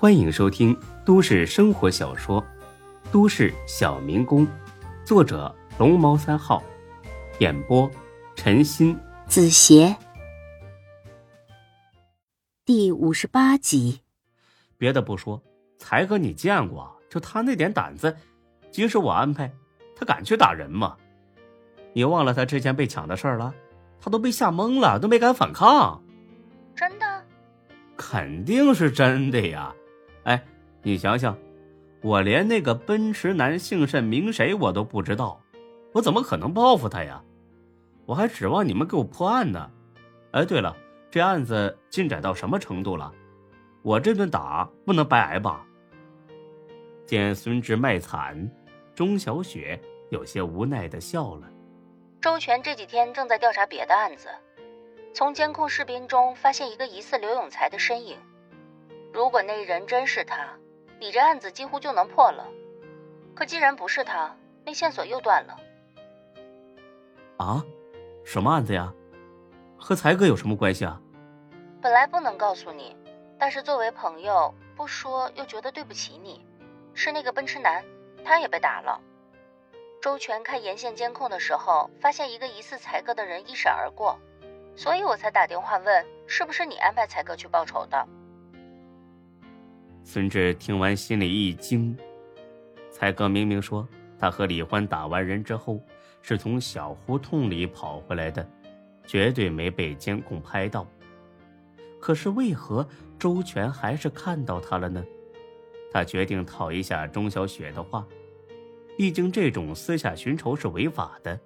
欢迎收听都市生活小说《都市小民工》，作者龙猫三号，演播陈鑫、子邪，第五十八集。别的不说，才哥你见过，就他那点胆子，即使我安排，他敢去打人吗？你忘了他之前被抢的事儿了？他都被吓懵了，都没敢反抗。真的？肯定是真的呀。哎，你想想，我连那个奔驰男姓甚名谁我都不知道，我怎么可能报复他呀？我还指望你们给我破案呢。哎，对了，这案子进展到什么程度了？我这顿打不能白挨吧？见孙志卖惨，钟小雪有些无奈的笑了。周全这几天正在调查别的案子，从监控视频中发现一个疑似刘永才的身影。如果那人真是他，你这案子几乎就能破了。可既然不是他，那线索又断了。啊？什么案子呀？和才哥有什么关系啊？本来不能告诉你，但是作为朋友，不说又觉得对不起你。是那个奔驰男，他也被打了。周全看沿线监控的时候，发现一个疑似才哥的人一闪而过，所以我才打电话问，是不是你安排才哥去报仇的？孙志听完，心里一惊。才哥明明说他和李欢打完人之后，是从小胡同里跑回来的，绝对没被监控拍到。可是为何周全还是看到他了呢？他决定套一下钟小雪的话，毕竟这种私下寻仇是违法的，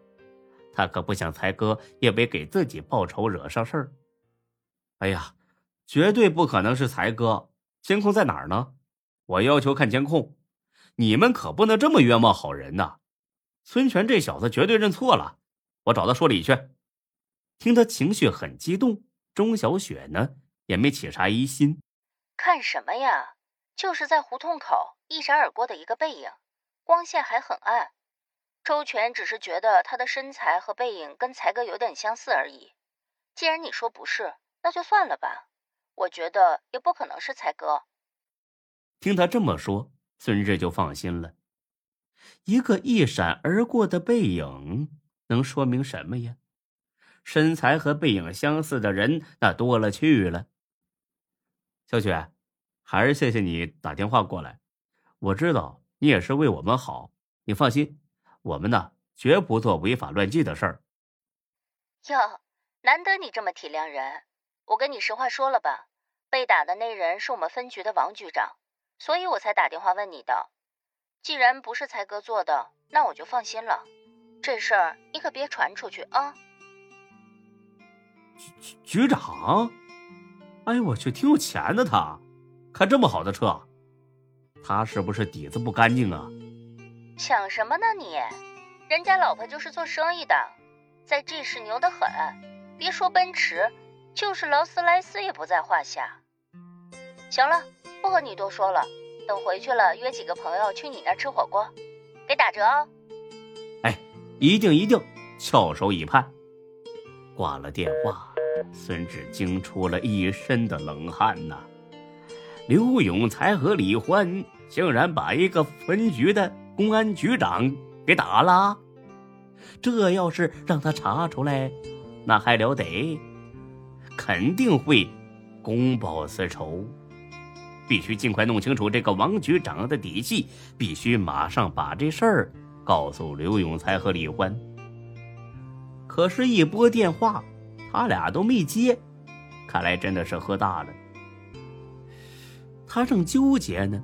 他可不想才哥也别给自己报仇，惹上事儿。哎呀，绝对不可能是才哥。监控在哪儿呢？我要求看监控。你们可不能这么冤枉好人呐！孙权这小子绝对认错了，我找他说理去。听他情绪很激动，钟小雪呢也没起啥疑心。看什么呀？就是在胡同口一闪而过的一个背影，光线还很暗。周全只是觉得他的身材和背影跟才哥有点相似而已。既然你说不是，那就算了吧。我觉得也不可能是才哥。听他这么说，孙志就放心了。一个一闪而过的背影，能说明什么呀？身材和背影相似的人那多了去了。小雪，还是谢谢你打电话过来。我知道你也是为我们好，你放心，我们呢绝不做违法乱纪的事儿。哟，难得你这么体谅人。我跟你实话说了吧，被打的那人是我们分局的王局长，所以我才打电话问你的。既然不是才哥做的，那我就放心了。这事儿你可别传出去啊！局局长，哎呦我去，挺有钱的他，开这么好的车，他是不是底子不干净啊？想什么呢你？人家老婆就是做生意的，在这市牛得很，别说奔驰。就是劳斯莱斯也不在话下。行了，不和你多说了。等回去了，约几个朋友去你那吃火锅，给打折哦。哎，一定一定，翘首以盼。挂了电话，孙志惊出了一身的冷汗呐。刘永才和李欢竟然把一个分局的公安局长给打了，这要是让他查出来，那还了得！肯定会公报私仇，必须尽快弄清楚这个王局长的底细，必须马上把这事儿告诉刘永才和李欢。可是，一拨电话，他俩都没接，看来真的是喝大了。他正纠结呢，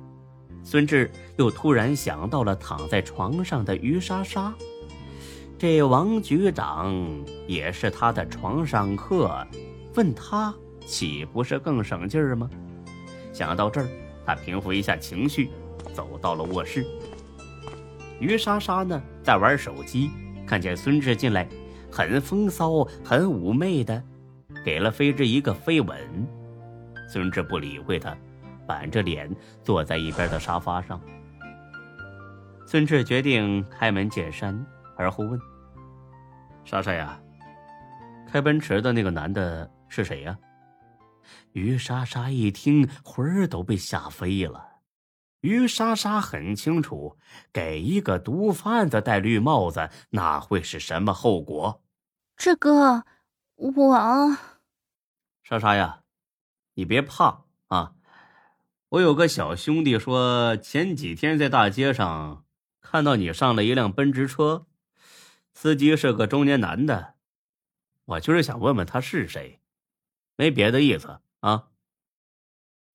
孙志又突然想到了躺在床上的于莎莎，这王局长也是他的床上客。问他岂不是更省劲儿吗？想到这儿，他平复一下情绪，走到了卧室。于莎莎呢，在玩手机，看见孙志进来，很风骚、很妩媚的，给了飞志一个飞吻。孙志不理会他，板着脸坐在一边的沙发上。孙志决定开门见山，而后问：“莎莎呀，开奔驰的那个男的？”是谁呀？于莎莎一听，魂儿都被吓飞了。于莎莎很清楚，给一个毒贩子戴绿帽子，那会是什么后果？志哥，我莎莎呀，你别怕啊！我有个小兄弟说，前几天在大街上看到你上了一辆奔驰车，司机是个中年男的。我就是想问问他是谁，没别的意思啊。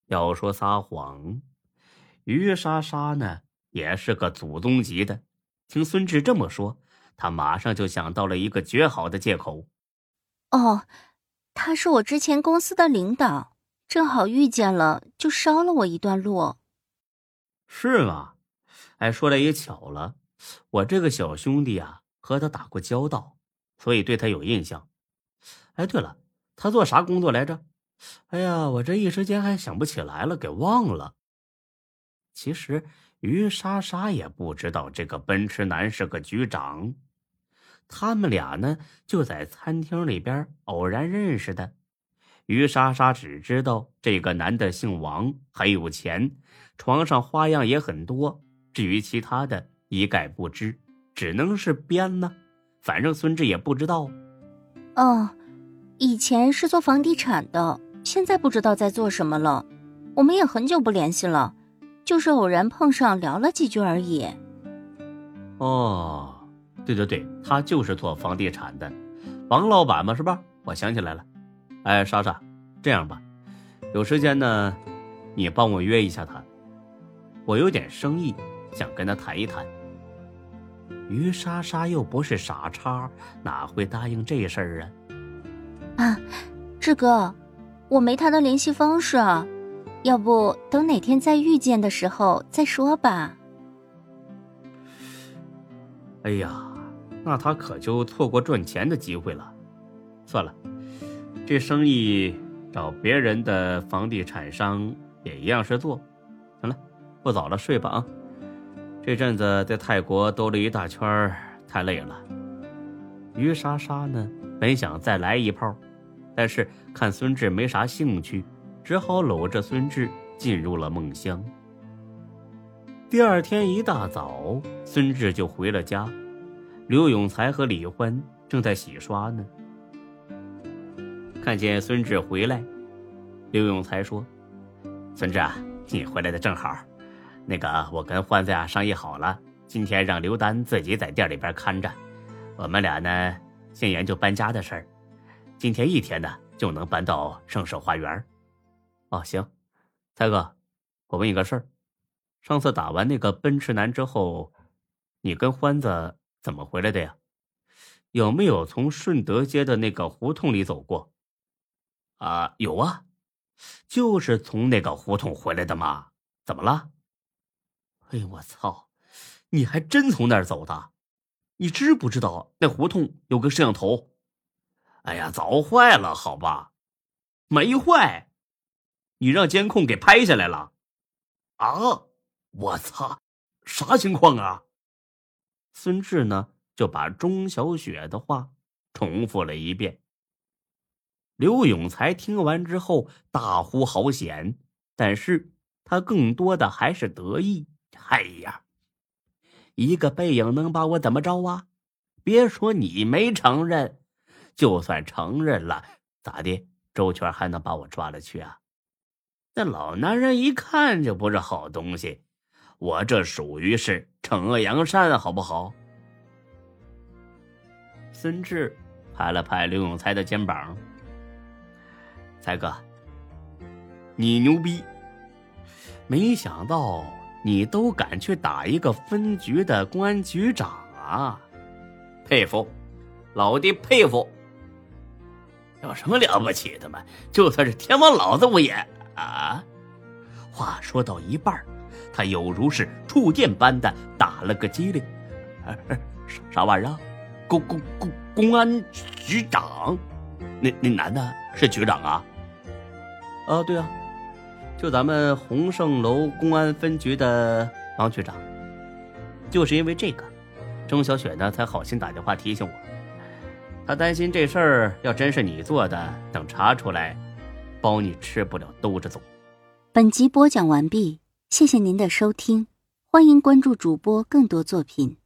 要说撒谎，于莎莎呢也是个祖宗级的。听孙志这么说，他马上就想到了一个绝好的借口。哦，他是我之前公司的领导，正好遇见了，就捎了我一段路。是吗？哎，说来也巧了，我这个小兄弟啊和他打过交道，所以对他有印象。哎，对了，他做啥工作来着？哎呀，我这一时间还想不起来了，给忘了。其实于莎莎也不知道这个奔驰男是个局长，他们俩呢就在餐厅里边偶然认识的。于莎莎只知道这个男的姓王，很有钱，床上花样也很多。至于其他的，一概不知，只能是编呢。反正孙志也不知道。哦。以前是做房地产的，现在不知道在做什么了。我们也很久不联系了，就是偶然碰上聊了几句而已。哦，对对对，他就是做房地产的，王老板嘛，是吧？我想起来了。哎，莎莎，这样吧，有时间呢，你帮我约一下他，我有点生意想跟他谈一谈。于莎莎又不是傻叉，哪会答应这事儿啊？啊，志哥，我没他的联系方式，要不等哪天再遇见的时候再说吧。哎呀，那他可就错过赚钱的机会了。算了，这生意找别人的房地产商也一样是做。行了，不早了，睡吧啊。这阵子在泰国兜了一大圈，太累了。于莎莎呢，本想再来一炮。但是看孙志没啥兴趣，只好搂着孙志进入了梦乡。第二天一大早，孙志就回了家，刘永才和李欢正在洗刷呢。看见孙志回来，刘永才说：“孙志啊，你回来的正好。那个，我跟欢子呀商议好了，今天让刘丹自己在店里边看着，我们俩呢先研究搬家的事儿。”今天一天呢，就能搬到盛世花园。哦，行，才哥，我问你个事儿：上次打完那个奔驰男之后，你跟欢子怎么回来的呀？有没有从顺德街的那个胡同里走过？啊，有啊，就是从那个胡同回来的嘛。怎么了？哎呦，我操！你还真从那儿走的？你知不知道那胡同有个摄像头？哎呀，早坏了，好吧，没坏，你让监控给拍下来了，啊！我操，啥情况啊？孙志呢就把钟小雪的话重复了一遍。刘永才听完之后大呼好险，但是他更多的还是得意。哎呀，一个背影能把我怎么着啊？别说你没承认。就算承认了，咋的？周全还能把我抓了去啊？那老男人一看就不是好东西，我这属于是惩恶扬善，好不好？孙志拍了拍刘永才的肩膀：“才哥，你牛逼！没想到你都敢去打一个分局的公安局长啊，佩服，老弟佩服！”有什么了不起的嘛？就算是天王老子我也啊！话说到一半，他有如是触电般的打了个激灵。啥啥玩意儿？公公公公安局长？那那男的是局长啊？啊，对啊，就咱们鸿盛楼公安分局的王局长。就是因为这个，钟小雪呢才好心打电话提醒我。他担心这事儿要真是你做的，等查出来，包你吃不了兜着走。本集播讲完毕，谢谢您的收听，欢迎关注主播更多作品。